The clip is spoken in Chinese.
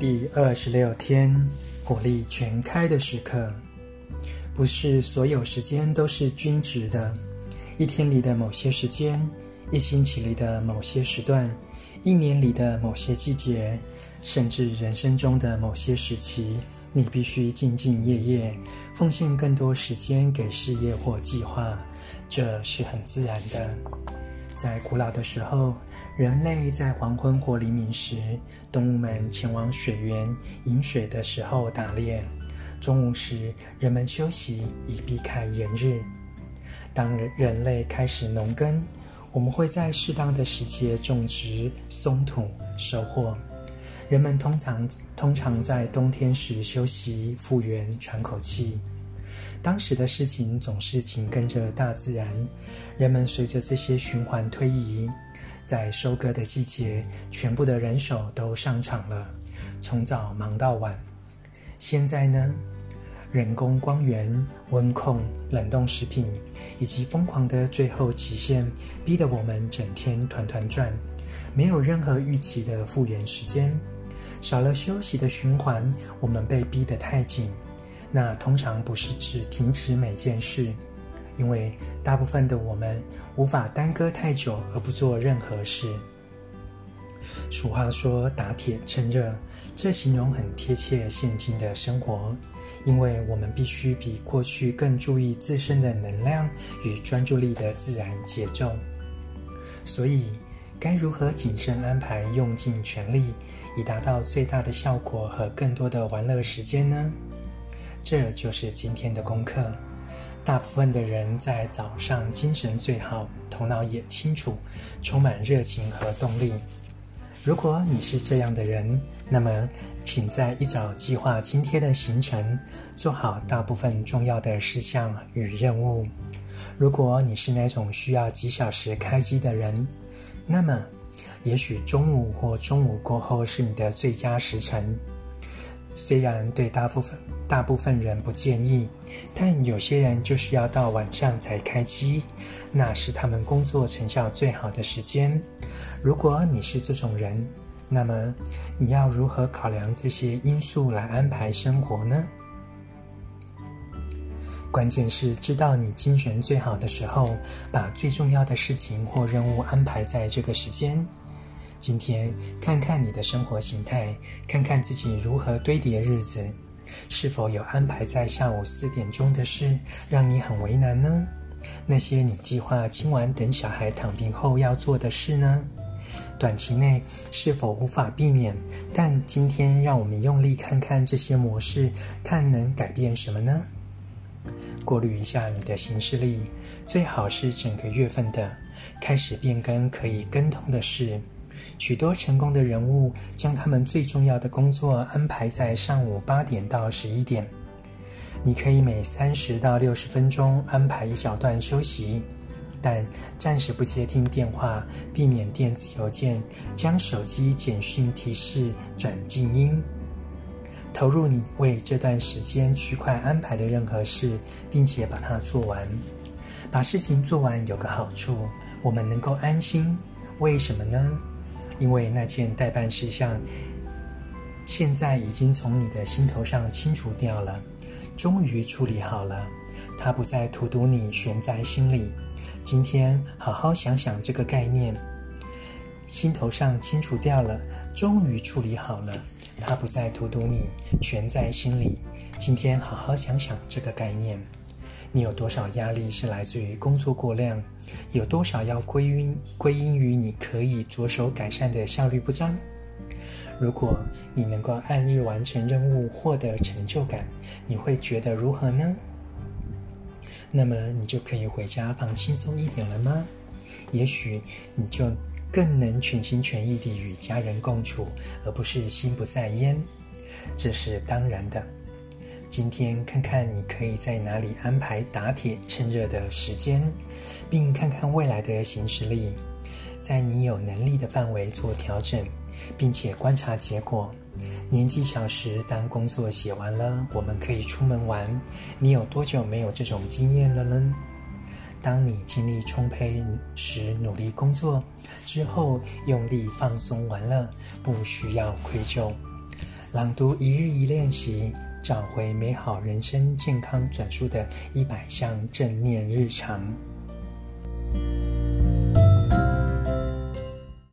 第二十六天，火力全开的时刻，不是所有时间都是均值的。一天里的某些时间，一星期里的某些时段，一年里的某些季节，甚至人生中的某些时期，你必须兢兢业业，奉献更多时间给事业或计划。这是很自然的。在古老的时候，人类在黄昏或黎明时，动物们前往水源饮水的时候打猎；中午时，人们休息以避开炎日。当人类开始农耕，我们会在适当的时节种植、松土、收获。人们通常通常在冬天时休息、复原、喘口气。当时的事情总是紧跟着大自然，人们随着这些循环推移。在收割的季节，全部的人手都上场了，从早忙到晚。现在呢，人工光源、温控、冷冻食品，以及疯狂的最后期限，逼得我们整天团团转，没有任何预期的复原时间。少了休息的循环，我们被逼得太紧。那通常不是指停止每件事。因为大部分的我们无法耽搁太久而不做任何事。俗话说“打铁趁热”，这形容很贴切现今的生活，因为我们必须比过去更注意自身的能量与专注力的自然节奏。所以，该如何谨慎安排，用尽全力，以达到最大的效果和更多的玩乐时间呢？这就是今天的功课。大部分的人在早上精神最好，头脑也清楚，充满热情和动力。如果你是这样的人，那么请在一早计划今天的行程，做好大部分重要的事项与任务。如果你是那种需要几小时开机的人，那么也许中午或中午过后是你的最佳时辰。虽然对大部分大部分人不建议，但有些人就是要到晚上才开机，那是他们工作成效最好的时间。如果你是这种人，那么你要如何考量这些因素来安排生活呢？关键是知道你精神最好的时候，把最重要的事情或任务安排在这个时间。今天看看你的生活形态，看看自己如何堆叠日子，是否有安排在下午四点钟的事让你很为难呢？那些你计划今晚等小孩躺平后要做的事呢？短期内是否无法避免？但今天让我们用力看看这些模式，看能改变什么呢？过滤一下你的行事历，最好是整个月份的，开始变更可以跟通的事。许多成功的人物将他们最重要的工作安排在上午八点到十一点。你可以每三十到六十分钟安排一小段休息，但暂时不接听电话，避免电子邮件，将手机简讯提示转静音。投入你为这段时间区块安排的任何事，并且把它做完。把事情做完有个好处，我们能够安心。为什么呢？因为那件待办事项，现在已经从你的心头上清除掉了，终于处理好了，它不再荼毒你，悬在心里。今天好好想想这个概念，心头上清除掉了，终于处理好了，它不再荼毒你，悬在心里。今天好好想想这个概念。你有多少压力是来自于工作过量？有多少要归因归因于你可以着手改善的效率不彰？如果你能够按日完成任务，获得成就感，你会觉得如何呢？那么你就可以回家放轻松一点了吗？也许你就更能全心全意地与家人共处，而不是心不在焉。这是当然的。今天看看你可以在哪里安排打铁趁热的时间，并看看未来的行事历，在你有能力的范围做调整，并且观察结果。年纪小时，当工作写完了，我们可以出门玩。你有多久没有这种经验了呢？当你精力充沛时，努力工作之后，用力放松完了，不需要愧疚。朗读一日一练习，找回美好人生健康转述的一百项正念日常。